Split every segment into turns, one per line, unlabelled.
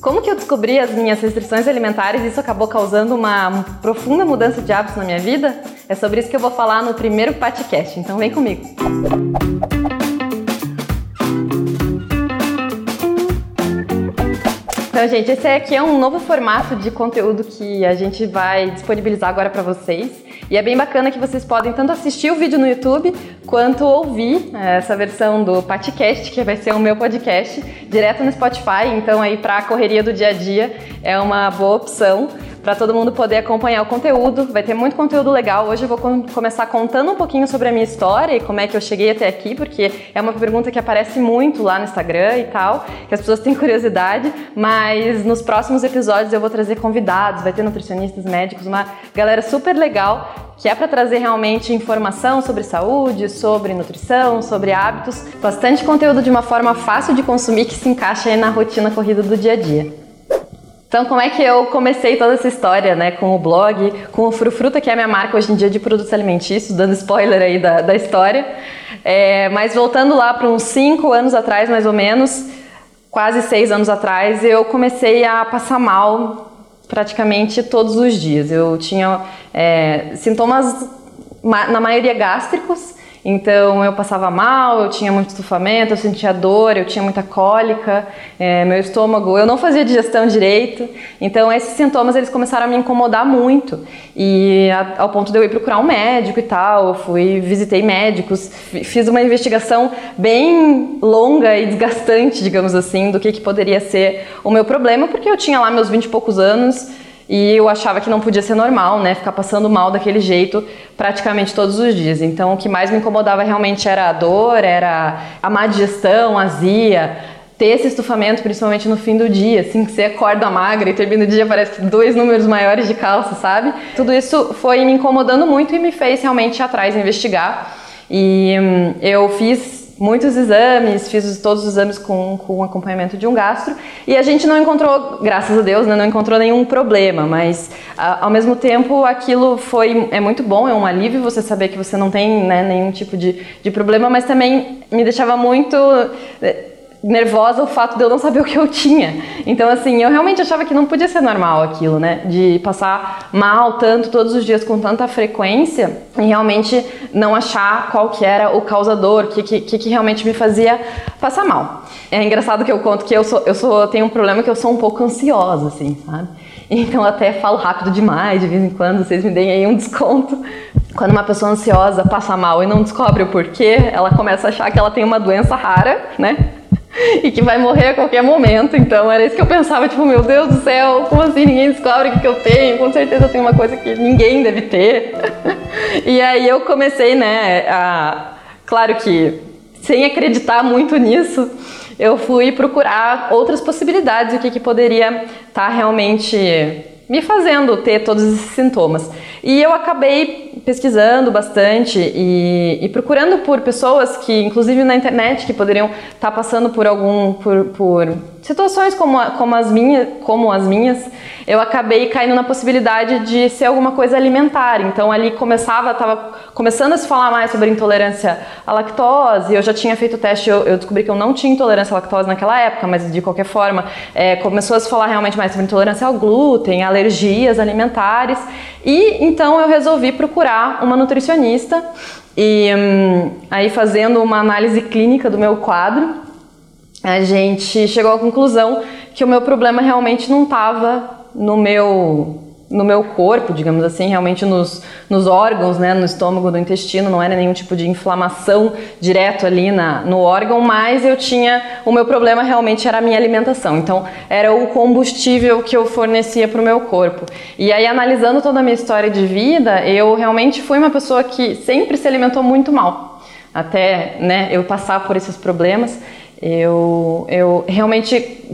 Como que eu descobri as minhas restrições alimentares e isso acabou causando uma profunda mudança de hábitos na minha vida? É sobre isso que eu vou falar no primeiro podcast, então vem comigo. Então, gente, esse aqui é um novo formato de conteúdo que a gente vai disponibilizar agora para vocês. E é bem bacana que vocês podem tanto assistir o vídeo no YouTube quanto ouvir é, essa versão do podcast, que vai ser o meu podcast, direto no Spotify. Então, aí para a correria do dia a dia é uma boa opção para todo mundo poder acompanhar o conteúdo. Vai ter muito conteúdo legal. Hoje eu vou com começar contando um pouquinho sobre a minha história e como é que eu cheguei até aqui, porque é uma pergunta que aparece muito lá no Instagram e tal, que as pessoas têm curiosidade, mas nos próximos episódios eu vou trazer convidados, vai ter nutricionistas, médicos, uma galera super legal que é para trazer realmente informação sobre saúde, sobre nutrição, sobre hábitos, bastante conteúdo de uma forma fácil de consumir que se encaixa aí na rotina corrida do dia a dia. Então, como é que eu comecei toda essa história, né? Com o blog, com o Frufruta, que é a minha marca hoje em dia de produtos alimentícios, dando spoiler aí da, da história. É, mas voltando lá para uns 5 anos atrás, mais ou menos, quase 6 anos atrás, eu comecei a passar mal praticamente todos os dias. Eu tinha é, sintomas, na maioria gástricos, então eu passava mal, eu tinha muito estufamento, eu sentia dor, eu tinha muita cólica, é, meu estômago, eu não fazia digestão direito. Então esses sintomas eles começaram a me incomodar muito e a, ao ponto de eu ir procurar um médico e tal. Eu fui, visitei médicos, fiz uma investigação bem longa e desgastante, digamos assim, do que, que poderia ser o meu problema, porque eu tinha lá meus 20 e poucos anos e eu achava que não podia ser normal, né? Ficar passando mal daquele jeito praticamente todos os dias. Então, o que mais me incomodava realmente era a dor, era a má digestão, azia, ter esse estufamento, principalmente no fim do dia, assim, que você acorda magra e termina o dia parece dois números maiores de calça, sabe? Tudo isso foi me incomodando muito e me fez realmente ir atrás investigar. E hum, eu fiz muitos exames, fiz todos os exames com, com acompanhamento de um gastro e a gente não encontrou, graças a Deus, né, não encontrou nenhum problema, mas a, ao mesmo tempo aquilo foi é muito bom, é um alívio você saber que você não tem né, nenhum tipo de, de problema, mas também me deixava muito nervosa o fato de eu não saber o que eu tinha. Então, assim, eu realmente achava que não podia ser normal aquilo, né? De passar mal tanto todos os dias com tanta frequência e realmente não achar qual que era o causador, o que, que, que realmente me fazia passar mal. É engraçado que eu conto que eu sou, eu sou, tenho um problema que eu sou um pouco ansiosa, assim, sabe? Então até falo rápido demais, de vez em quando, vocês me deem aí um desconto. Quando uma pessoa ansiosa passa mal e não descobre o porquê, ela começa a achar que ela tem uma doença rara, né? E que vai morrer a qualquer momento. Então era isso que eu pensava, tipo, meu Deus do céu, como assim ninguém descobre o que eu tenho? Com certeza eu tenho uma coisa que ninguém deve ter. e aí eu comecei, né, a... Claro que sem acreditar muito nisso, eu fui procurar outras possibilidades, o que, que poderia estar tá realmente me fazendo ter todos esses sintomas. E eu acabei pesquisando bastante e, e, procurando por pessoas que, inclusive na internet, que poderiam estar passando por algum por, por situações como, como, as minhas, como as minhas, eu acabei caindo na possibilidade de ser alguma coisa alimentar. Então ali começava, estava começando a se falar mais sobre intolerância à lactose. Eu já tinha feito o teste, eu, eu descobri que eu não tinha intolerância à lactose naquela época, mas de qualquer forma é, começou a se falar realmente mais sobre intolerância ao glúten, alergias alimentares. E então eu resolvi procurar uma nutricionista e hum, aí fazendo uma análise clínica do meu quadro a gente chegou à conclusão que o meu problema realmente não estava no meu no meu corpo, digamos assim, realmente nos, nos órgãos, né, no estômago, no intestino, não era nenhum tipo de inflamação direto ali na, no órgão, mas eu tinha, o meu problema realmente era a minha alimentação, então era o combustível que eu fornecia para o meu corpo. E aí, analisando toda a minha história de vida, eu realmente fui uma pessoa que sempre se alimentou muito mal, até né, eu passar por esses problemas. Eu, eu realmente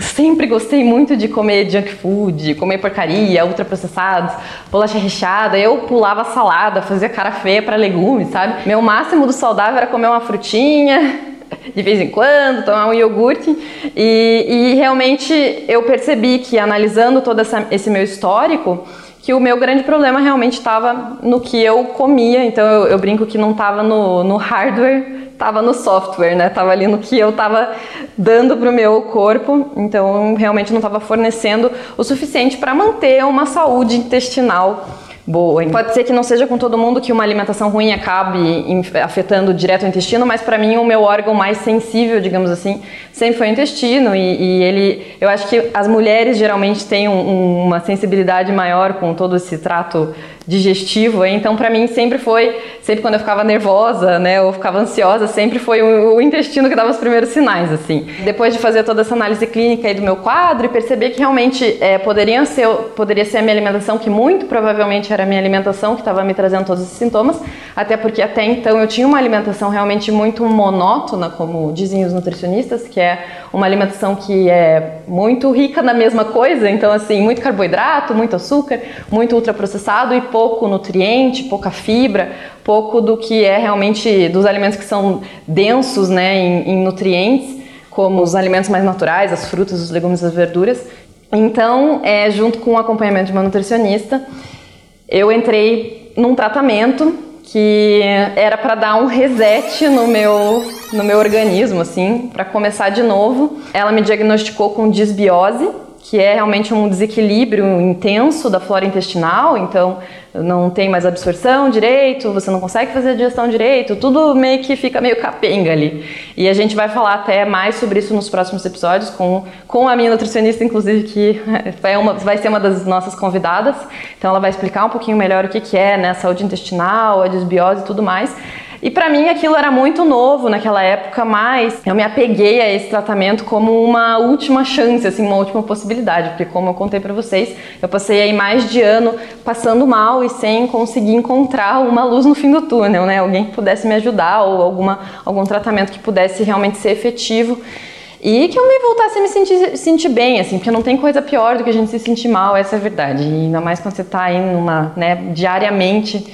sempre gostei muito de comer junk food, comer porcaria, ultraprocessados, bolacha recheada. Eu pulava salada, fazia cara feia para legumes, sabe? Meu máximo do saudável era comer uma frutinha, de vez em quando, tomar um iogurte. E, e realmente eu percebi que, analisando todo essa, esse meu histórico, que o meu grande problema realmente estava no que eu comia. Então eu, eu brinco que não estava no, no hardware estava no software, né? Tava ali no que eu estava dando para o meu corpo, então realmente não estava fornecendo o suficiente para manter uma saúde intestinal boa. Pode ser que não seja com todo mundo que uma alimentação ruim acabe afetando direto o intestino, mas para mim o meu órgão mais sensível, digamos assim, sempre foi o intestino e, e ele, eu acho que as mulheres geralmente têm um, uma sensibilidade maior com todo esse trato digestivo, então para mim sempre foi, sempre quando eu ficava nervosa, né, ou ficava ansiosa, sempre foi o, o, intestino que dava os primeiros sinais, assim. Depois de fazer toda essa análise clínica aí do meu quadro e perceber que realmente é, poderia ser, poderia ser a minha alimentação, que muito provavelmente era a minha alimentação que estava me trazendo todos esses sintomas, até porque até então eu tinha uma alimentação realmente muito monótona, como dizem os nutricionistas, que é uma alimentação que é muito rica na mesma coisa, então assim, muito carboidrato, muito açúcar, muito ultraprocessado e pouco nutriente, pouca fibra, pouco do que é realmente dos alimentos que são densos né, em, em nutrientes, como os alimentos mais naturais, as frutas, os legumes, as verduras. Então, é, junto com o acompanhamento de uma nutricionista, eu entrei num tratamento que era para dar um reset no meu no meu organismo assim, para começar de novo. Ela me diagnosticou com disbiose, que é realmente um desequilíbrio intenso da flora intestinal, então não tem mais absorção direito, você não consegue fazer a digestão direito, tudo meio que fica meio capenga ali. E a gente vai falar até mais sobre isso nos próximos episódios com, com a minha nutricionista, inclusive, que vai, uma, vai ser uma das nossas convidadas. Então ela vai explicar um pouquinho melhor o que, que é né, saúde intestinal, a desbiose e tudo mais. E para mim aquilo era muito novo naquela época, mas eu me apeguei a esse tratamento como uma última chance, assim, uma última possibilidade, porque como eu contei para vocês, eu passei aí mais de ano passando mal e sem conseguir encontrar uma luz no fim do túnel, né? Alguém que pudesse me ajudar ou alguma, algum tratamento que pudesse realmente ser efetivo e que eu me voltasse a me sentir, sentir bem, assim, porque não tem coisa pior do que a gente se sentir mal, essa é a verdade. E ainda mais quando você está aí numa, né, diariamente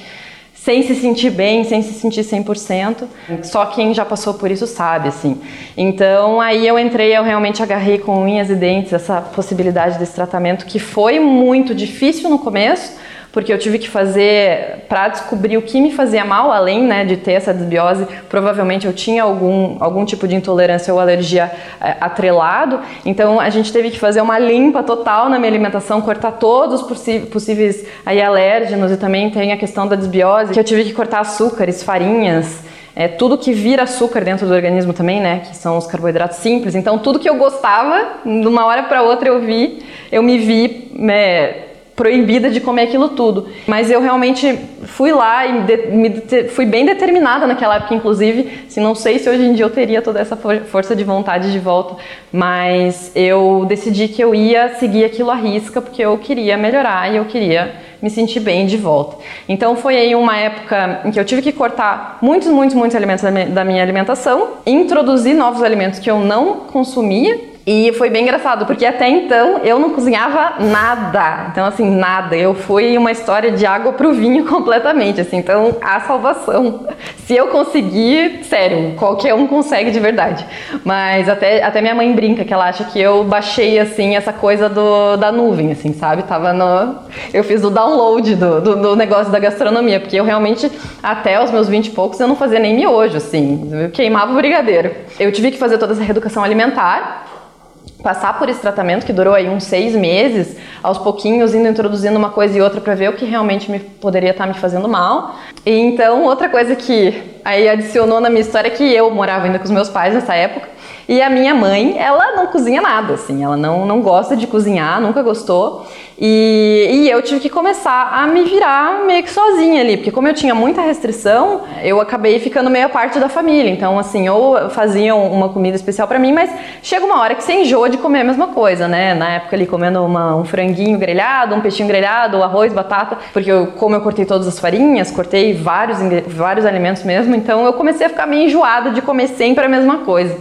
sem se sentir bem, sem se sentir 100%. Só quem já passou por isso sabe, assim. Então, aí eu entrei, eu realmente agarrei com unhas e dentes essa possibilidade desse tratamento que foi muito difícil no começo, porque eu tive que fazer para descobrir o que me fazia mal, além né, de ter essa desbiose, provavelmente eu tinha algum, algum tipo de intolerância ou alergia é, atrelado, então a gente teve que fazer uma limpa total na minha alimentação, cortar todos os possíveis aí, alérgenos e também tem a questão da desbiose, que eu tive que cortar açúcares, farinhas, é, tudo que vira açúcar dentro do organismo também, né? Que são os carboidratos simples. Então, tudo que eu gostava, de uma hora para outra eu vi, eu me vi né, proibida de comer aquilo tudo. Mas eu realmente fui lá e de, me, fui bem determinada naquela época, inclusive. Se não sei se hoje em dia eu teria toda essa for, força de vontade de volta, mas eu decidi que eu ia seguir aquilo à risca porque eu queria melhorar e eu queria me sentir bem de volta. Então foi aí uma época em que eu tive que cortar muitos, muitos, muitos alimentos da minha alimentação, introduzir novos alimentos que eu não consumia e foi bem engraçado, porque até então eu não cozinhava nada. Então, assim, nada. Eu fui uma história de água pro vinho completamente, assim. Então, a salvação. Se eu conseguir, sério, qualquer um consegue de verdade. Mas até, até minha mãe brinca que ela acha que eu baixei, assim, essa coisa do, da nuvem, assim, sabe? Tava no... Eu fiz o download do, do, do negócio da gastronomia, porque eu realmente, até os meus 20 e poucos, eu não fazia nem miojo, assim. Eu queimava o brigadeiro. Eu tive que fazer toda essa reeducação alimentar passar por esse tratamento que durou aí uns seis meses, aos pouquinhos indo introduzindo uma coisa e outra para ver o que realmente me poderia estar tá me fazendo mal. E então outra coisa que aí adicionou na minha história que eu morava ainda com os meus pais nessa época e a minha mãe, ela não cozinha nada, assim, ela não, não gosta de cozinhar, nunca gostou. E, e eu tive que começar a me virar meio que sozinha ali, porque como eu tinha muita restrição, eu acabei ficando meio parte da família. Então, assim, ou faziam uma comida especial para mim, mas chega uma hora que você enjoa de comer a mesma coisa, né? Na época ali comendo uma, um franguinho grelhado, um peixinho grelhado, arroz, batata, porque eu, como eu cortei todas as farinhas, cortei vários, vários alimentos mesmo, então eu comecei a ficar meio enjoada de comer sempre a mesma coisa.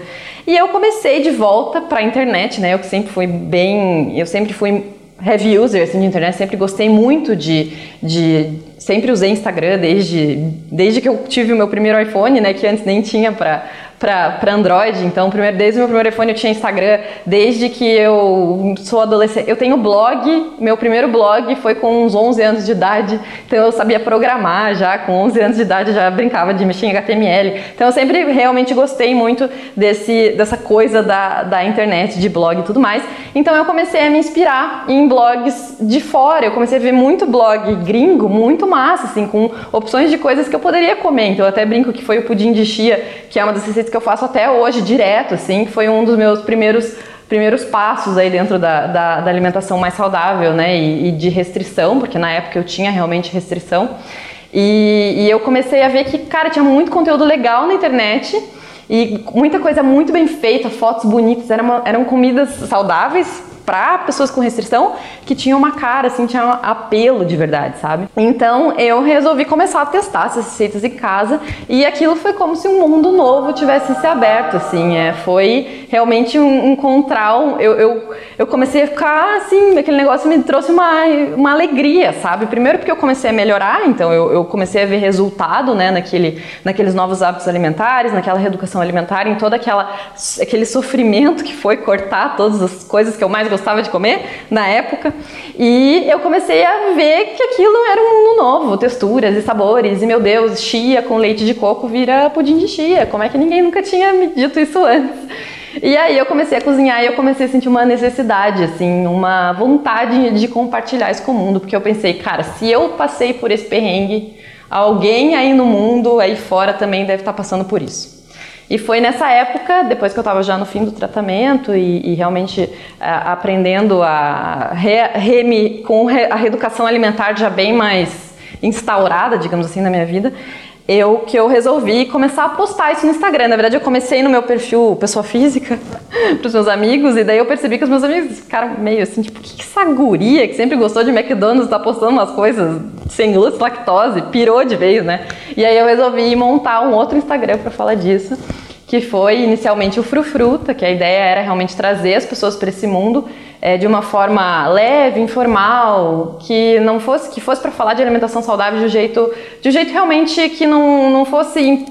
E eu comecei de volta para a internet, né? Eu que sempre fui bem, eu sempre fui heavy user assim, de internet, sempre gostei muito de, de sempre usei Instagram desde, desde que eu tive o meu primeiro iPhone, né? Que antes nem tinha para para Android, então primeiro, desde o meu primeiro iPhone eu tinha Instagram, desde que eu sou adolescente. Eu tenho blog, meu primeiro blog foi com uns 11 anos de idade, então eu sabia programar já, com 11 anos de idade já brincava de mexer em HTML. Então eu sempre realmente gostei muito desse, dessa coisa da, da internet, de blog e tudo mais. Então eu comecei a me inspirar em blogs de fora, eu comecei a ver muito blog gringo, muito massa, assim, com opções de coisas que eu poderia comer. Então eu até brinco que foi o pudim de chia, que é uma das receitas que eu faço até hoje, direto, assim, que foi um dos meus primeiros primeiros passos aí dentro da, da, da alimentação mais saudável, né, e, e, de restrição, porque na época eu tinha realmente restrição. E, e eu comecei a ver que, cara, tinha muito conteúdo legal na internet e muita coisa muito bem feita, fotos bonitas, eram, eram comidas saudáveis, para pessoas com restrição que tinham uma cara, assim, tinha um apelo de verdade, sabe? Então eu resolvi começar a testar essas receitas em casa e aquilo foi como se um mundo novo tivesse se aberto, assim, é, foi realmente um, encontrar, eu, eu, eu comecei a ficar assim, aquele negócio me trouxe uma, uma alegria, sabe? Primeiro porque eu comecei a melhorar, então eu, eu comecei a ver resultado, né, naquele, naqueles novos hábitos alimentares, naquela reeducação alimentar, em todo aquela, aquele sofrimento que foi cortar todas as coisas que eu mais gostava de comer na época. E eu comecei a ver que aquilo era um mundo novo, texturas e sabores. E meu Deus, chia com leite de coco vira pudim de chia. Como é que ninguém nunca tinha me dito isso antes? E aí eu comecei a cozinhar e eu comecei a sentir uma necessidade, assim, uma vontade de compartilhar isso com o mundo, porque eu pensei, cara, se eu passei por esse perrengue, alguém aí no mundo, aí fora também deve estar passando por isso. E foi nessa época, depois que eu estava já no fim do tratamento e, e realmente é, aprendendo a re, re, com a reeducação alimentar já bem mais instaurada, digamos assim, na minha vida, eu que eu resolvi começar a postar isso no Instagram. Na verdade, eu comecei no meu perfil pessoa física para os meus amigos e daí eu percebi que os meus amigos ficaram meio assim, tipo, que, que que sempre gostou de McDonald's está postando umas coisas sem glúten, lactose, pirou de vez, né? E aí eu resolvi montar um outro Instagram para falar disso que foi inicialmente o Frufruta, que a ideia era realmente trazer as pessoas para esse mundo é, de uma forma leve, informal, que não fosse que fosse para falar de alimentação saudável de um jeito, de um jeito realmente que não, não fosse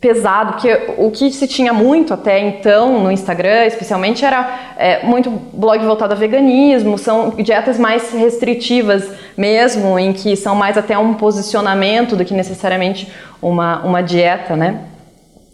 pesado, porque o que se tinha muito até então no Instagram, especialmente, era é, muito blog voltado a veganismo, são dietas mais restritivas mesmo, em que são mais até um posicionamento do que necessariamente uma, uma dieta, né?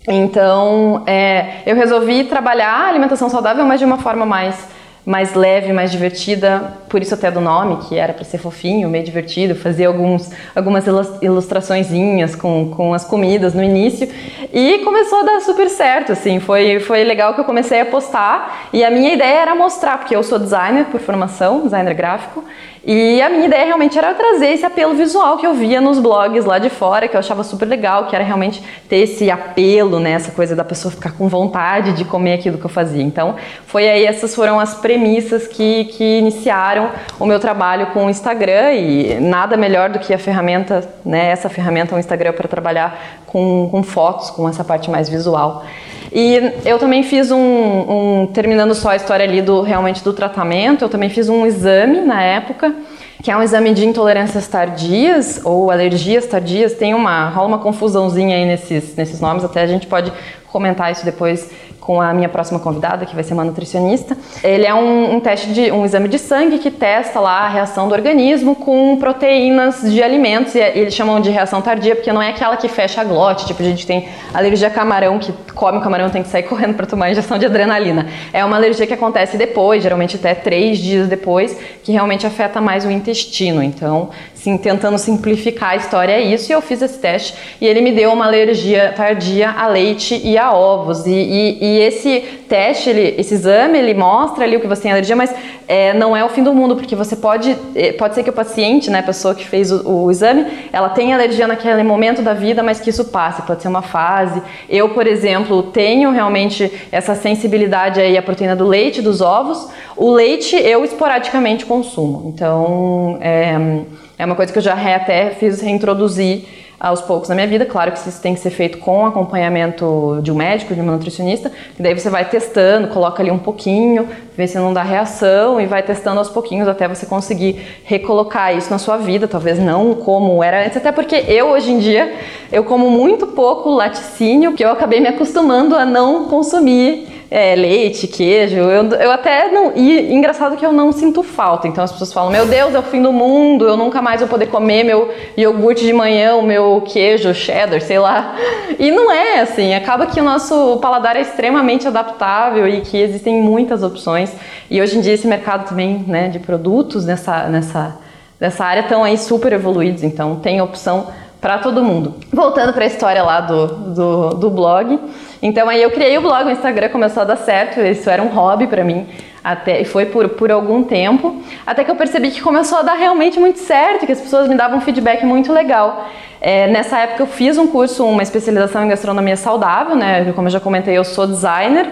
Então, é, eu resolvi trabalhar a alimentação saudável, mas de uma forma mais, mais leve, mais divertida, por isso até do nome, que era para ser fofinho, meio divertido, fazer alguns, algumas ilustraçõezinhas com, com as comidas no início. E começou a dar super certo, assim, foi, foi legal que eu comecei a postar. E a minha ideia era mostrar, porque eu sou designer por formação, designer gráfico, e a minha ideia realmente era trazer esse apelo visual que eu via nos blogs lá de fora, que eu achava super legal, que era realmente ter esse apelo, né, essa coisa da pessoa ficar com vontade de comer aquilo que eu fazia. Então, foi aí, essas foram as premissas que, que iniciaram o meu trabalho com o Instagram e nada melhor do que a ferramenta, né, essa ferramenta, o Instagram, para trabalhar com, com fotos, com essa parte mais visual. E eu também fiz um, um, terminando só a história ali do realmente do tratamento, eu também fiz um exame na época, que é um exame de intolerâncias tardias ou alergias tardias. Tem uma rola uma confusãozinha aí nesses nesses nomes, até a gente pode comentar isso depois com a minha próxima convidada, que vai ser uma nutricionista. Ele é um, um, teste de um exame de sangue que testa lá a reação do organismo com proteínas de alimentos e eles chamam de reação tardia porque não é aquela que fecha a glote, tipo a gente tem alergia a camarão que come o camarão tem que sair correndo para tomar injeção de adrenalina. É uma alergia que acontece depois, geralmente até três dias depois, que realmente afeta mais o intestino. Então, sim, tentando simplificar a história é isso e eu fiz esse teste e ele me deu uma alergia tardia a leite e a ovos e, e, e esse teste, ele, esse exame, ele mostra ali o que você tem alergia, mas é, não é o fim do mundo, porque você pode, é, pode ser que o paciente, né, a pessoa que fez o, o, exame, ela tenha alergia naquele momento da vida, mas que isso passe, pode ser uma fase. Eu, por exemplo, tenho realmente essa sensibilidade aí à proteína do leite, dos ovos. O leite eu esporadicamente consumo, então é, é uma coisa que eu já até fiz reintroduzir aos poucos na minha vida. Claro que isso tem que ser feito com acompanhamento de um médico, de uma nutricionista, e daí você vai testando, coloca ali um pouquinho, vê se não dá reação e vai testando aos pouquinhos até você conseguir recolocar isso na sua vida, talvez não como era antes, até porque eu hoje em dia eu como muito pouco laticínio, que eu acabei me acostumando a não consumir é, leite, queijo. Eu, eu até não. E engraçado que eu não sinto falta. Então as pessoas falam: Meu Deus, é o fim do mundo, eu nunca mais vou poder comer meu iogurte de manhã, o meu queijo, cheddar, sei lá. E não é assim. Acaba que o nosso paladar é extremamente adaptável e que existem muitas opções. E hoje em dia esse mercado também né, de produtos nessa, nessa, nessa área estão aí super evoluídos. Então tem opção para todo mundo. Voltando para a história lá do, do, do blog. Então aí eu criei o blog, o Instagram começou a dar certo, isso era um hobby para mim. Até, foi por, por algum tempo, até que eu percebi que começou a dar realmente muito certo, que as pessoas me davam um feedback muito legal. É, nessa época eu fiz um curso, uma especialização em gastronomia saudável, né? Como eu já comentei, eu sou designer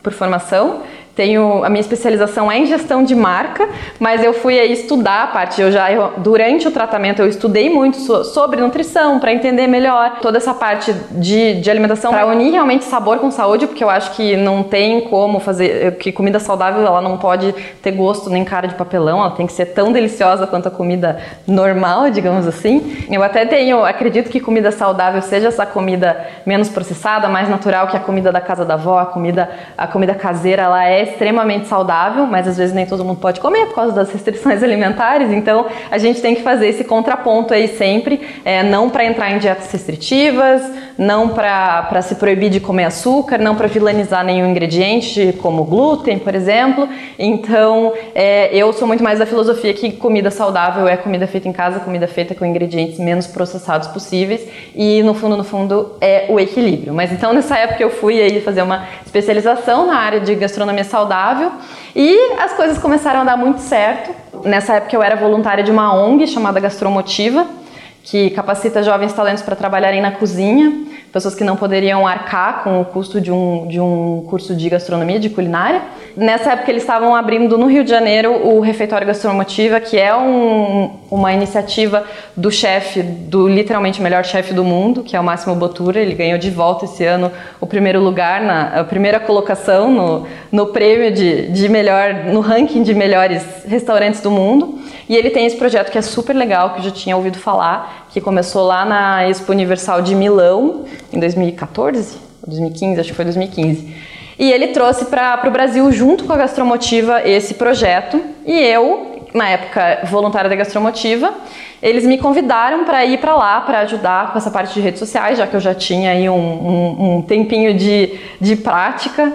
por formação, tenho a minha especialização é em gestão de marca, mas eu fui aí estudar a parte. Eu já durante o tratamento eu estudei muito so, sobre nutrição para entender melhor toda essa parte de, de alimentação para unir realmente sabor com saúde, porque eu acho que não tem como fazer que comida saudável ela não pode ter gosto nem cara de papelão, ela tem que ser tão deliciosa quanto a comida normal, digamos assim. Eu até tenho, acredito que comida saudável seja essa comida menos processada, mais natural que a comida da casa da avó, a comida a comida caseira, ela extremamente saudável, mas às vezes nem todo mundo pode comer por causa das restrições alimentares. Então a gente tem que fazer esse contraponto aí sempre, é, não para entrar em dietas restritivas, não para se proibir de comer açúcar, não para vilanizar nenhum ingrediente como glúten, por exemplo. Então é, eu sou muito mais da filosofia que comida saudável é comida feita em casa, comida feita com ingredientes menos processados possíveis e no fundo, no fundo é o equilíbrio. Mas então nessa época eu fui aí fazer uma especialização na área de gastronomia saudável e as coisas começaram a dar muito certo. Nessa época eu era voluntária de uma ONG chamada Gastromotiva, que capacita jovens talentos para trabalharem na cozinha, pessoas que não poderiam arcar com o custo de um, de um curso de gastronomia, de culinária. Nessa época eles estavam abrindo no Rio de Janeiro o Refeitório Gastromotiva, que é um, uma iniciativa do chefe, do literalmente melhor chefe do mundo, que é o Máximo Botura. Ele ganhou de volta esse ano o primeiro lugar, na, a primeira colocação no, no prêmio de, de melhor, no ranking de melhores restaurantes do mundo. E ele tem esse projeto que é super legal, que eu já tinha ouvido falar, que começou lá na Expo Universal de Milão, em 2014, 2015, acho que foi 2015. E ele trouxe para o Brasil, junto com a Gastromotiva, esse projeto. E eu, na época voluntária da Gastromotiva, eles me convidaram para ir para lá para ajudar com essa parte de redes sociais, já que eu já tinha aí um, um, um tempinho de, de prática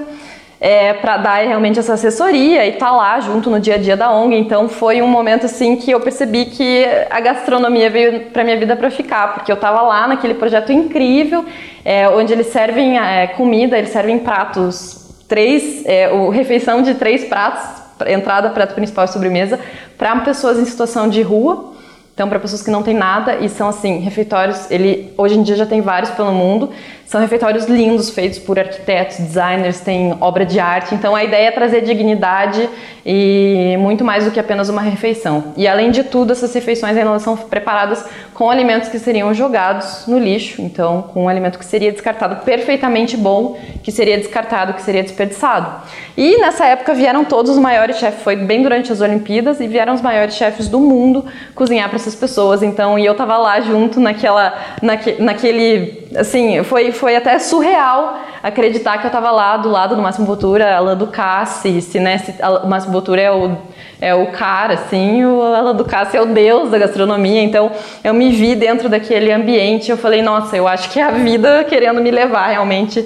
é, para dar realmente essa assessoria e estar tá lá junto no dia a dia da ONG. Então foi um momento assim que eu percebi que a gastronomia veio para minha vida para ficar, porque eu estava lá naquele projeto incrível, é, onde eles servem é, comida, eles servem pratos, três, é, o refeição de três pratos, entrada, prato principal e sobremesa, para pessoas em situação de rua. Então, para pessoas que não têm nada e são assim, refeitórios, ele hoje em dia já tem vários pelo mundo são refeitórios lindos, feitos por arquitetos, designers, tem obra de arte. Então a ideia é trazer dignidade e muito mais do que apenas uma refeição. E além de tudo, essas refeições ainda são preparadas com alimentos que seriam jogados no lixo. Então, com um alimento que seria descartado perfeitamente bom, que seria descartado, que seria desperdiçado. E nessa época vieram todos os maiores chefes, foi bem durante as Olimpíadas, e vieram os maiores chefes do mundo cozinhar para essas pessoas. Então, e eu tava lá junto naquela, naque, naquele, assim, foi foi até surreal acreditar que eu estava lá do lado do Máximo Botura, Alain Ducasse, se, né, se, o Máximo Botura é o, é o cara, assim, o Alain Ducasse é o deus da gastronomia, então eu me vi dentro daquele ambiente, eu falei, nossa, eu acho que é a vida querendo me levar realmente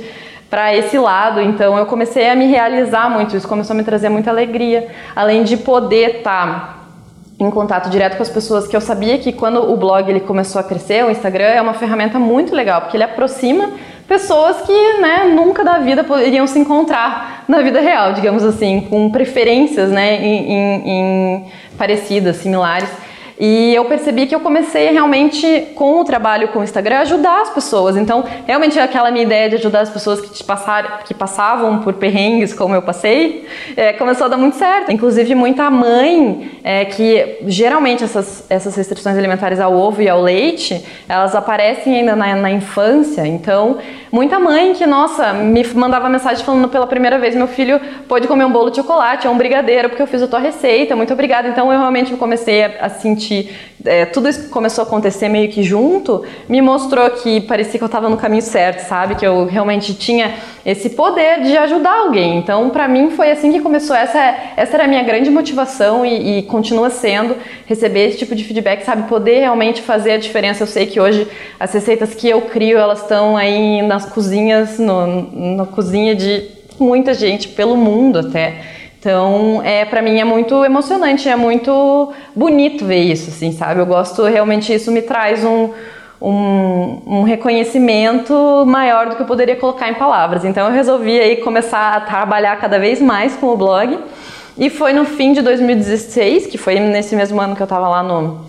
para esse lado, então eu comecei a me realizar muito, isso começou a me trazer muita alegria, além de poder estar tá em contato direto com as pessoas que eu sabia que quando o blog ele começou a crescer, o Instagram é uma ferramenta muito legal, porque ele aproxima pessoas que né, nunca da vida poderiam se encontrar na vida real, digamos assim, com preferências né, em, em, em parecidas, similares. E eu percebi que eu comecei realmente, com o trabalho com o Instagram, ajudar as pessoas. Então, realmente aquela minha ideia de ajudar as pessoas que, te passar, que passavam por perrengues como eu passei, é, começou a dar muito certo. Inclusive, muita mãe, é, que geralmente essas, essas restrições alimentares ao ovo e ao leite, elas aparecem ainda na, na infância. Então, muita mãe que, nossa, me mandava mensagem falando pela primeira vez, meu filho pode comer um bolo de chocolate, é um brigadeiro, porque eu fiz a tua receita, muito obrigada. Então, eu realmente comecei a, a sentir é, tudo isso que começou a acontecer meio que junto, me mostrou que parecia que eu estava no caminho certo, sabe? Que eu realmente tinha esse poder de ajudar alguém. Então, para mim, foi assim que começou. Essa, essa era a minha grande motivação e, e, continua sendo receber esse tipo de feedback, sabe? Poder realmente fazer a diferença. Eu sei que hoje as receitas que eu crio, elas estão aí nas cozinhas, no, na cozinha de muita gente pelo mundo até. Então, é, para mim é muito emocionante, é muito bonito ver isso, assim, sabe? Eu gosto, realmente isso me traz um, um, um, reconhecimento maior do que eu poderia colocar em palavras. Então, eu resolvi aí começar a trabalhar cada vez mais com o blog. E foi no fim de 2016, que foi nesse mesmo ano que eu estava lá no,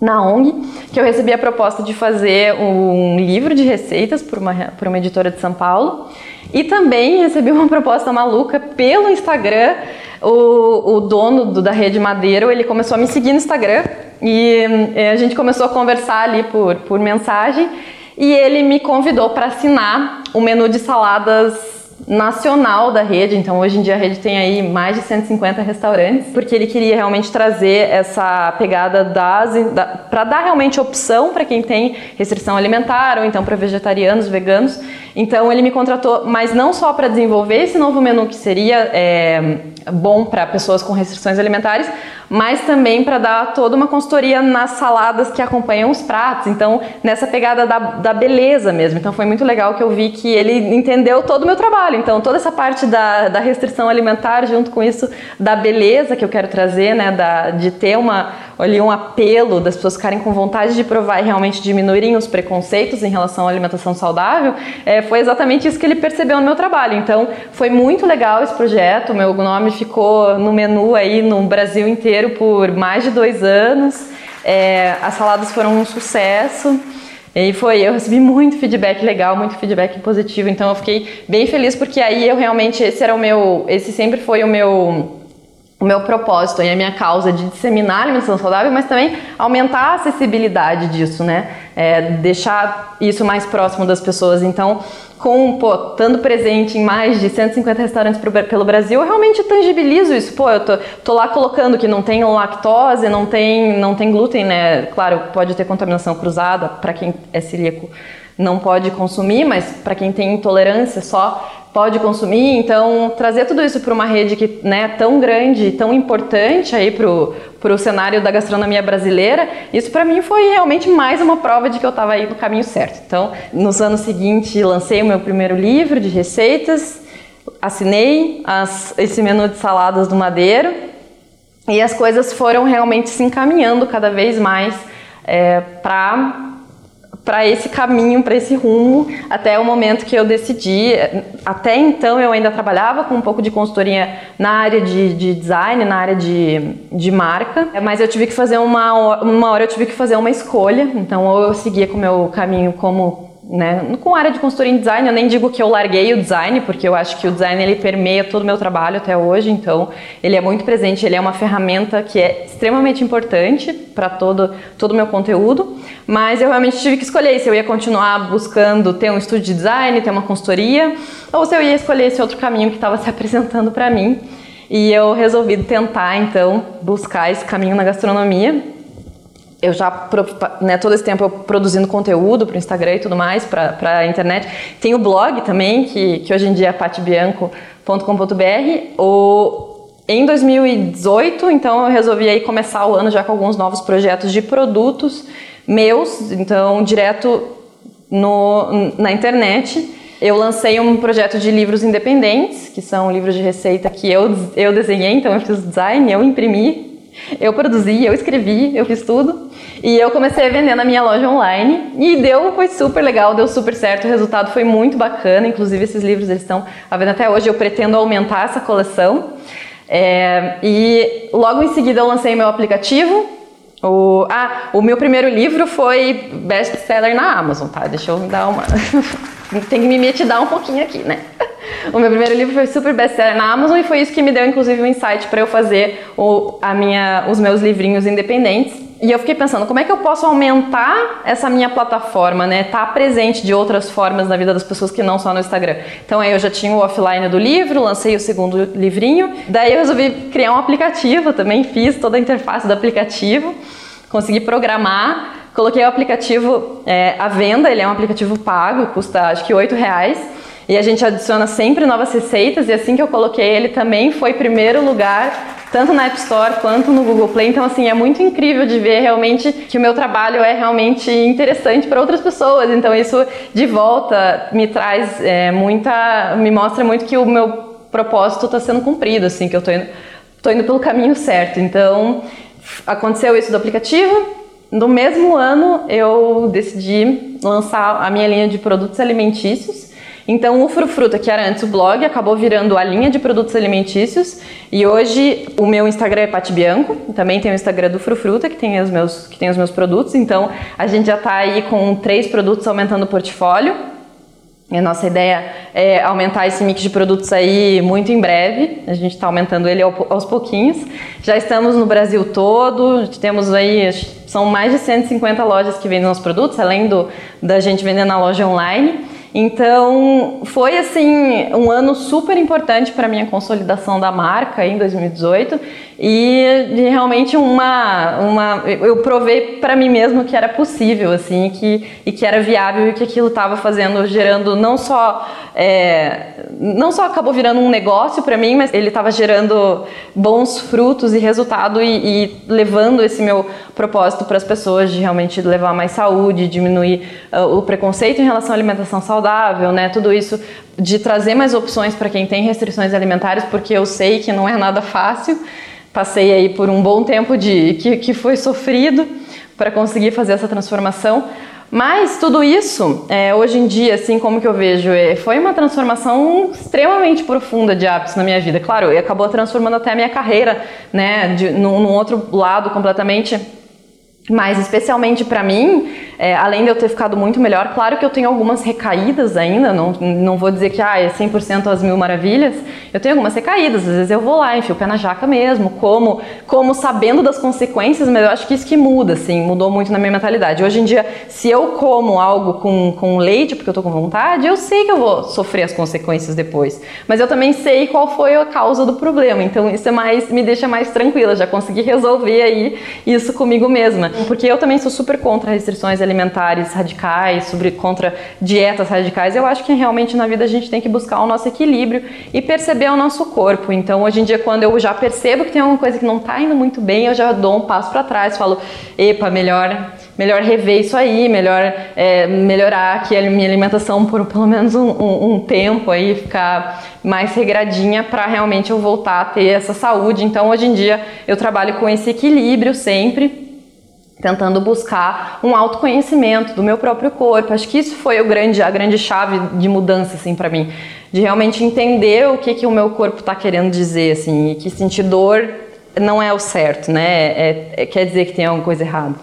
na ONG, que eu recebi a proposta de fazer um livro de receitas por uma, por uma editora de São Paulo. E também recebi uma proposta maluca pelo Instagram. O, o dono do, da rede Madeiro, ele começou a me seguir no Instagram e eh, a gente começou a conversar ali por, por mensagem e ele me convidou para assinar o menu de saladas nacional da rede, então hoje em dia a rede tem aí mais de 150 restaurantes, porque ele queria realmente trazer essa pegada das da, para dar realmente opção para quem tem restrição alimentar ou então para vegetarianos, veganos. Então ele me contratou, mas não só para desenvolver esse novo menu que seria é, bom para pessoas com restrições alimentares, mas também para dar toda uma consultoria nas saladas que acompanham os pratos. Então, nessa pegada da, da beleza mesmo. Então, foi muito legal que eu vi que ele entendeu todo o meu trabalho. Então, toda essa parte da, da restrição alimentar, junto com isso, da beleza que eu quero trazer, né? Da, de ter uma, ali, um apelo das pessoas ficarem com vontade de provar e realmente diminuírem os preconceitos em relação à alimentação saudável, é, foi exatamente isso que ele percebeu no meu trabalho. Então, foi muito legal esse projeto. Meu nome ficou no menu aí no Brasil inteiro por mais de dois anos. É, as saladas foram um sucesso. E foi, eu recebi muito feedback legal, muito feedback positivo, então eu fiquei bem feliz porque aí eu realmente, esse era o meu, esse sempre foi o meu o meu propósito e a minha causa de disseminar a alimentação saudável, mas também aumentar a acessibilidade disso, né? É, deixar isso mais próximo das pessoas. Então, com, pô, estando presente em mais de 150 restaurantes pro, pelo Brasil, eu realmente tangibilizo isso. Pô, eu tô, tô, lá colocando que não tem lactose, não tem, não tem glúten, né? Claro, pode ter contaminação cruzada para quem é celíaco não pode consumir, mas para quem tem intolerância só pode consumir. Então, trazer tudo isso para uma rede que né, tão grande, tão importante aí para o cenário da gastronomia brasileira, isso para mim foi realmente mais uma prova de que eu estava aí no caminho certo. Então, nos anos seguintes, lancei o meu primeiro livro de receitas, assinei as, esse menu de saladas do Madeiro e as coisas foram realmente se encaminhando cada vez mais é, para para esse caminho, para esse rumo, até o momento que eu decidi. Até então eu ainda trabalhava com um pouco de consultoria na área de, de design, na área de, de marca, mas eu tive que fazer uma, uma hora eu tive que fazer uma escolha. Então ou eu seguia com o meu caminho como né? Com a área de consultoria em design, eu nem digo que eu larguei o design, porque eu acho que o design ele permeia todo o meu trabalho até hoje, então ele é muito presente, ele é uma ferramenta que é extremamente importante para todo todo o meu conteúdo, mas eu realmente tive que escolher se eu ia continuar buscando ter um estúdio de design, ter uma consultoria, ou se eu ia escolher esse outro caminho que estava se apresentando para mim. E eu resolvi tentar então buscar esse caminho na gastronomia eu já, né, todo esse tempo eu produzindo conteúdo para o Instagram e tudo mais, para a internet. Tem o blog também, que, que hoje em dia é patibianco.com.br. Em 2018, então, eu resolvi aí começar o ano já com alguns novos projetos de produtos meus, então, direto no, na internet. Eu lancei um projeto de livros independentes, que são livros de receita que eu, eu desenhei, então eu fiz design, eu imprimi, eu produzi, eu escrevi, eu fiz tudo. E eu comecei a vender na minha loja online e deu, foi super legal, deu super certo, o resultado foi muito bacana. Inclusive esses livros eles estão à venda até hoje. Eu pretendo aumentar essa coleção. É, e logo em seguida eu lancei meu aplicativo O, ah, o meu primeiro livro foi best-seller na Amazon, tá? Deixa eu dar uma... Tem que me metidar um pouquinho aqui, né? O meu primeiro livro foi super best-seller na Amazon e foi isso que me deu, inclusive, um insight para eu fazer o, a minha, os meus livrinhos independentes. E eu fiquei pensando, como é que eu posso aumentar essa minha plataforma, né? Tá presente de outras formas na vida das pessoas que não só no Instagram. Então aí eu já tinha o offline do livro, lancei o segundo livrinho, daí eu resolvi criar um aplicativo também, fiz toda a interface do aplicativo, consegui programar, coloquei o aplicativo é, à venda, ele é um aplicativo pago, custa acho que oito reais. E a gente adiciona sempre novas receitas e assim que eu coloquei ele também foi primeiro lugar tanto na App Store quanto no Google Play. Então, assim, é muito incrível de ver realmente que o meu trabalho é realmente interessante para outras pessoas. Então, isso de volta me traz é, muita, me mostra muito que o meu propósito está sendo cumprido, assim, que eu estou indo, tô indo pelo caminho certo. Então, aconteceu isso do aplicativo. No mesmo ano, eu decidi lançar a minha linha de produtos alimentícios então, o Frufruta, que era antes o blog, acabou virando a linha de produtos alimentícios. E hoje o meu Instagram é Pati Bianco. Também tem o Instagram do Frufruta, que tem os meus, que tem os meus produtos. Então, a gente já está aí com três produtos aumentando o portfólio. E a nossa ideia é aumentar esse mix de produtos aí muito em breve. A gente está aumentando ele aos pouquinhos. Já estamos no Brasil todo. Temos aí, são mais de 150 lojas que vendem nossos produtos, além do, da gente vender na loja online. Então, foi assim um ano super importante para minha consolidação da marca em 2018 e realmente uma, uma eu provei para mim mesmo que era possível assim que e que era viável e que aquilo estava fazendo gerando não só é, não só acabou virando um negócio para mim mas ele estava gerando bons frutos e resultado e, e levando esse meu propósito para as pessoas de realmente levar mais saúde diminuir uh, o preconceito em relação à alimentação saudável né tudo isso de trazer mais opções para quem tem restrições alimentares porque eu sei que não é nada fácil passei aí por um bom tempo de que, que foi sofrido para conseguir fazer essa transformação. Mas tudo isso, é, hoje em dia, assim como que eu vejo, é, foi uma transformação extremamente profunda de hábitos na minha vida. Claro, acabou transformando até a minha carreira, né, de, num, num outro lado completamente mas especialmente para mim, é, além de eu ter ficado muito melhor, claro que eu tenho algumas recaídas ainda, não, não vou dizer que ah, é 100% as mil maravilhas, eu tenho algumas recaídas, às vezes eu vou lá, enfio o pé na jaca mesmo, como, como sabendo das consequências, mas eu acho que isso que muda, assim, mudou muito na minha mentalidade. Hoje em dia, se eu como algo com, com leite, porque eu tô com vontade, eu sei que eu vou sofrer as consequências depois, mas eu também sei qual foi a causa do problema, então isso é mais, me deixa mais tranquila, já consegui resolver aí isso comigo mesma. Porque eu também sou super contra restrições alimentares radicais, sobre contra dietas radicais. Eu acho que realmente na vida a gente tem que buscar o nosso equilíbrio e perceber o nosso corpo. Então, hoje em dia, quando eu já percebo que tem alguma coisa que não está indo muito bem, eu já dou um passo para trás, falo, epa, melhor melhor rever isso aí, melhor é, melhorar aqui a minha alimentação por pelo menos um, um, um tempo aí, ficar mais regradinha para realmente eu voltar a ter essa saúde. Então, hoje em dia, eu trabalho com esse equilíbrio sempre tentando buscar um autoconhecimento do meu próprio corpo. Acho que isso foi o grande, a grande chave de mudança assim para mim, de realmente entender o que que o meu corpo está querendo dizer assim, e que sentir dor não é o certo, né? É, é, quer dizer que tem alguma coisa errada.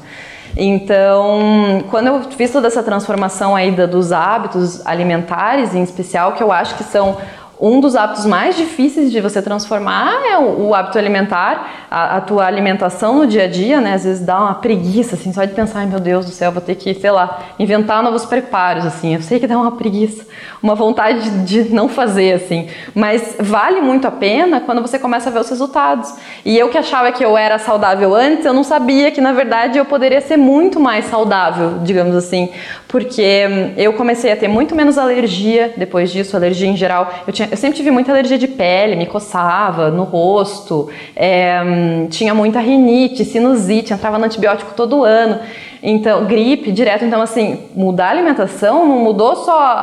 Então, quando eu fiz toda essa transformação aí dos hábitos alimentares, em especial, que eu acho que são um dos hábitos mais difíceis de você transformar é o, o hábito alimentar, a, a, tua alimentação no dia a dia, né? Às vezes dá uma preguiça, assim, só de pensar, meu Deus do céu, vou ter que, sei lá, inventar novos preparos, assim. Eu sei que dá uma preguiça, uma vontade de, de não fazer, assim. Mas vale muito a pena quando você começa a ver os resultados. E eu que achava que eu era saudável antes, eu não sabia que, na verdade, eu poderia ser muito mais saudável, digamos assim. Porque eu comecei a ter muito menos alergia depois disso, alergia em geral. Eu tinha eu sempre tive muita alergia de pele, me coçava no rosto, é, tinha muita rinite, sinusite, entrava no antibiótico todo ano. Então, gripe direto. Então, assim, mudar a alimentação não mudou só,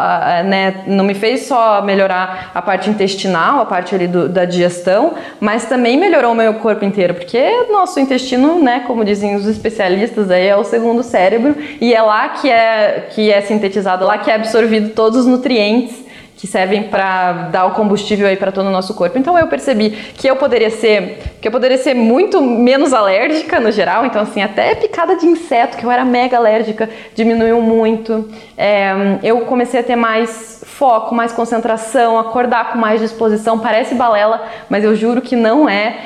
né? Não me fez só melhorar a parte intestinal, a parte ali do, da digestão, mas também melhorou o meu corpo inteiro, porque nosso intestino, né, como dizem os especialistas aí, é o segundo cérebro e é lá que é, que é sintetizado, lá que é absorvido todos os nutrientes que servem para dar o combustível aí para todo o nosso corpo. Então eu percebi que eu poderia ser, que eu poderia ser muito menos alérgica no geral. Então assim, até picada de inseto, que eu era mega alérgica, diminuiu muito. É, eu comecei a ter mais foco, mais concentração, acordar com mais disposição. Parece balela, mas eu juro que não é.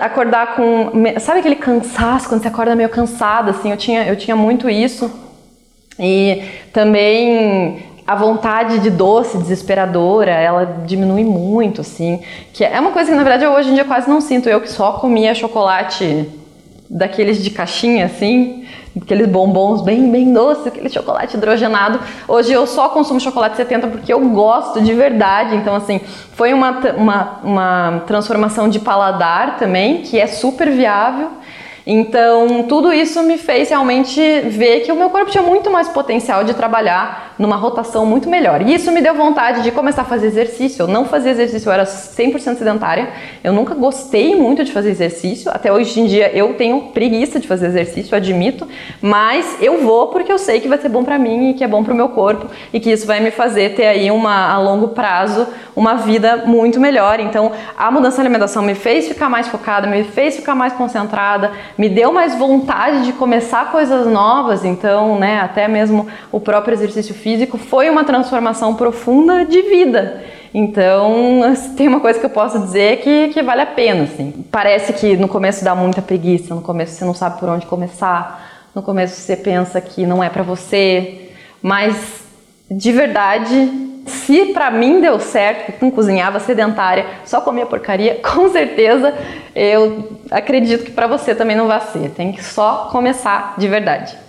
Acordar com, sabe aquele cansaço quando você acorda meio cansada, assim. Eu tinha, eu tinha muito isso. E também a vontade de doce desesperadora, ela diminui muito, assim. Que é uma coisa que, na verdade, eu hoje em dia quase não sinto. Eu que só comia chocolate daqueles de caixinha, assim, aqueles bombons bem, bem doces, aquele chocolate hidrogenado. Hoje eu só consumo chocolate 70 porque eu gosto de verdade. Então, assim, foi uma, uma, uma transformação de paladar também, que é super viável. Então, tudo isso me fez realmente ver que o meu corpo tinha muito mais potencial de trabalhar numa rotação muito melhor. E isso me deu vontade de começar a fazer exercício. Eu não fazia exercício, eu era 100% sedentária. Eu nunca gostei muito de fazer exercício. Até hoje em dia eu tenho preguiça de fazer exercício, admito, mas eu vou porque eu sei que vai ser bom para mim e que é bom para o meu corpo e que isso vai me fazer ter aí uma a longo prazo uma vida muito melhor. Então, a mudança de alimentação me fez ficar mais focada, me fez ficar mais concentrada, me deu mais vontade de começar coisas novas, então, né, até mesmo o próprio exercício físico foi uma transformação profunda de vida. Então, tem uma coisa que eu posso dizer que, que vale a pena, assim. Parece que no começo dá muita preguiça, no começo você não sabe por onde começar, no começo você pensa que não é para você, mas de verdade se para mim deu certo, não cozinhava sedentária, só comia porcaria, com certeza eu acredito que para você também não vai ser. Tem que só começar de verdade.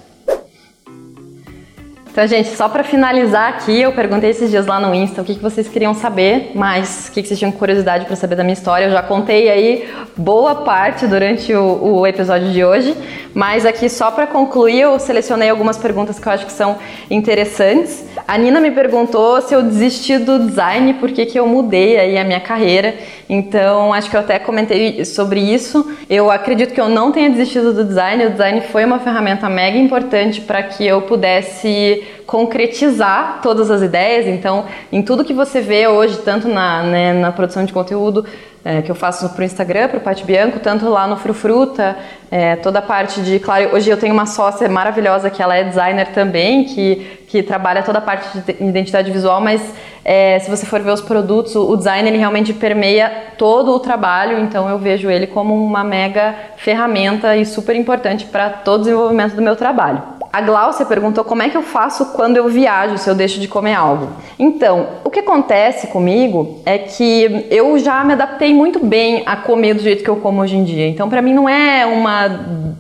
Então, gente, só para finalizar aqui, eu perguntei esses dias lá no Insta o que, que vocês queriam saber mais, o que, que vocês tinham curiosidade para saber da minha história. Eu já contei aí boa parte durante o, o episódio de hoje, mas aqui só para concluir, eu selecionei algumas perguntas que eu acho que são interessantes. A Nina me perguntou se eu desisti do design, por que, que eu mudei aí a minha carreira. Então, acho que eu até comentei sobre isso. Eu acredito que eu não tenha desistido do design. O design foi uma ferramenta mega importante para que eu pudesse concretizar todas as ideias. Então, em tudo que você vê hoje, tanto na, né, na produção de conteúdo é, que eu faço para o Instagram, para o Pati Bianco, tanto lá no Frufruta, é, toda a parte de, claro, hoje eu tenho uma sócia maravilhosa que ela é designer também, que, que trabalha toda a parte de identidade visual, mas é, se você for ver os produtos, o design ele realmente permeia todo o trabalho, então eu vejo ele como uma mega ferramenta e super importante para todo o desenvolvimento do meu trabalho. A Glaucia perguntou como é que eu faço quando eu viajo, se eu deixo de comer algo. Então, o que acontece comigo é que eu já me adaptei muito bem a comer do jeito que eu como hoje em dia. Então, para mim não é uma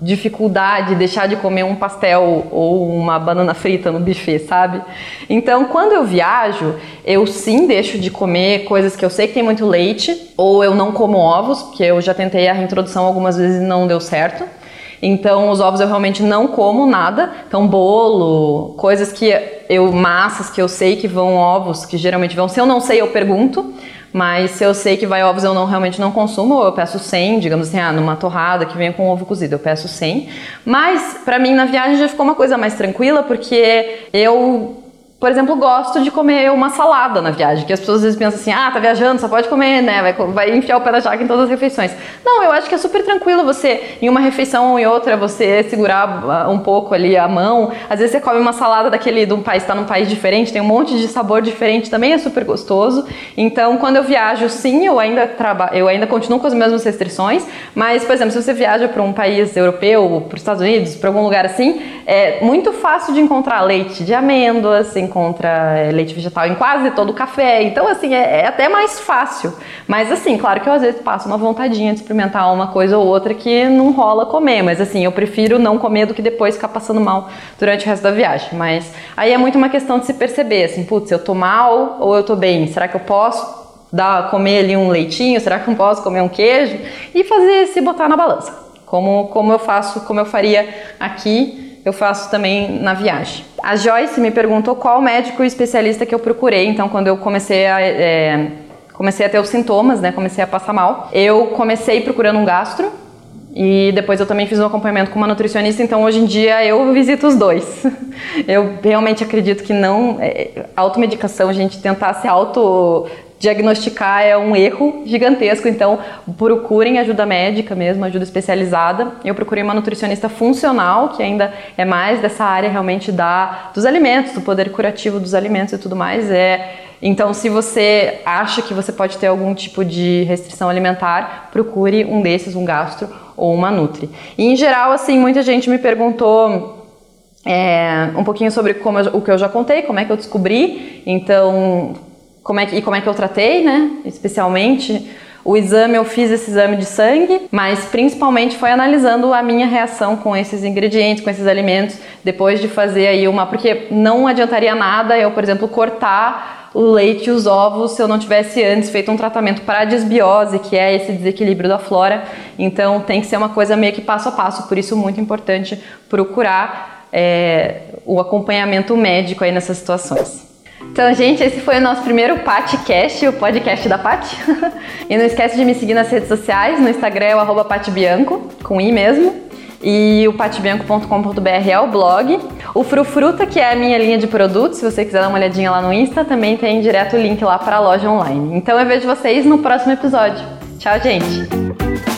dificuldade deixar de comer um pastel ou uma banana frita no buffet, sabe? Então, quando eu viajo, eu sim deixo de comer coisas que eu sei que tem muito leite, ou eu não como ovos, porque eu já tentei a reintrodução algumas vezes e não deu certo. Então, os ovos eu realmente não como nada. Então, bolo, coisas que eu, massas que eu sei que vão ovos, que geralmente vão. Se eu não sei, eu pergunto. Mas se eu sei que vai ovos, eu não realmente não consumo, eu peço 100, digamos assim, ah, numa torrada que vem com ovo cozido, eu peço 100. Mas para mim na viagem já ficou uma coisa mais tranquila, porque eu por exemplo, gosto de comer uma salada na viagem, que as pessoas às vezes pensam assim, ah, tá viajando, só pode comer, né, vai, vai enfiar o pé da jaca em todas as refeições. Não, eu acho que é super tranquilo você, em uma refeição ou em outra, você segurar ah, um pouco ali a mão. Às vezes você come uma salada daquele, de um país, tá num país diferente, tem um monte de sabor diferente, também é super gostoso. Então, quando eu viajo, sim, eu ainda trabalho, eu ainda continuo com as mesmas restrições, mas, por exemplo, se você viaja para um país europeu, para os Estados Unidos, para algum lugar assim, é muito fácil de encontrar leite de amêndoas, encontra é, leite vegetal em quase todo café. Então, assim, é, é, até mais fácil. Mas, assim, claro que eu às vezes passo uma vontadinha de experimentar uma coisa ou outra que não rola comer. Mas, assim, eu prefiro não comer do que depois ficar passando mal durante o resto da viagem. Mas aí é muito uma questão de se perceber, assim, putz, eu tô mal ou eu tô bem? Será que eu posso dar, comer ali um leitinho? Será que eu posso comer um queijo? E fazer se botar na balança. Como, como eu faço, como eu faria aqui eu faço também na viagem. A Joyce me perguntou qual médico especialista que eu procurei, então quando eu comecei a, é, comecei a ter os sintomas, né, comecei a passar mal, eu comecei procurando um gastro, E depois eu também fiz um acompanhamento com uma nutricionista, então hoje em dia eu visito os dois. Eu realmente acredito que não. É, automedicação, a gente tentar se auto diagnosticar é um erro gigantesco, então procurem ajuda médica mesmo, ajuda especializada. Eu procurei uma nutricionista funcional, que ainda é mais dessa área realmente da, dos alimentos, do poder curativo dos alimentos e tudo mais. É, então, se você acha que você pode ter algum tipo de restrição alimentar, procure um desses, um gastro ou uma nutri. E em geral, assim, muita gente me perguntou é, um pouquinho sobre eu, o que eu já contei, como é que eu descobri. Então, como é que, e como é que eu tratei, né? Especialmente o exame, eu fiz esse exame de sangue, mas principalmente foi analisando a minha reação com esses ingredientes, com esses alimentos, depois de fazer aí uma. Porque não adiantaria nada eu, por exemplo, cortar o leite e os ovos se eu não tivesse antes feito um tratamento para desbiose, que é esse desequilíbrio da flora. Então tem que ser uma coisa meio que passo a passo, por isso muito importante procurar é, o acompanhamento médico aí nessas situações. Então, gente, esse foi o nosso primeiro Patcast, o podcast da Pat. e não esquece de me seguir nas redes sociais, no Instagram é o com i mesmo. E o patbianco.com.br é o blog. O Frufruta, que é a minha linha de produtos, se você quiser dar uma olhadinha lá no Insta, também tem direto o link lá para a loja online. Então eu vejo vocês no próximo episódio. Tchau, gente!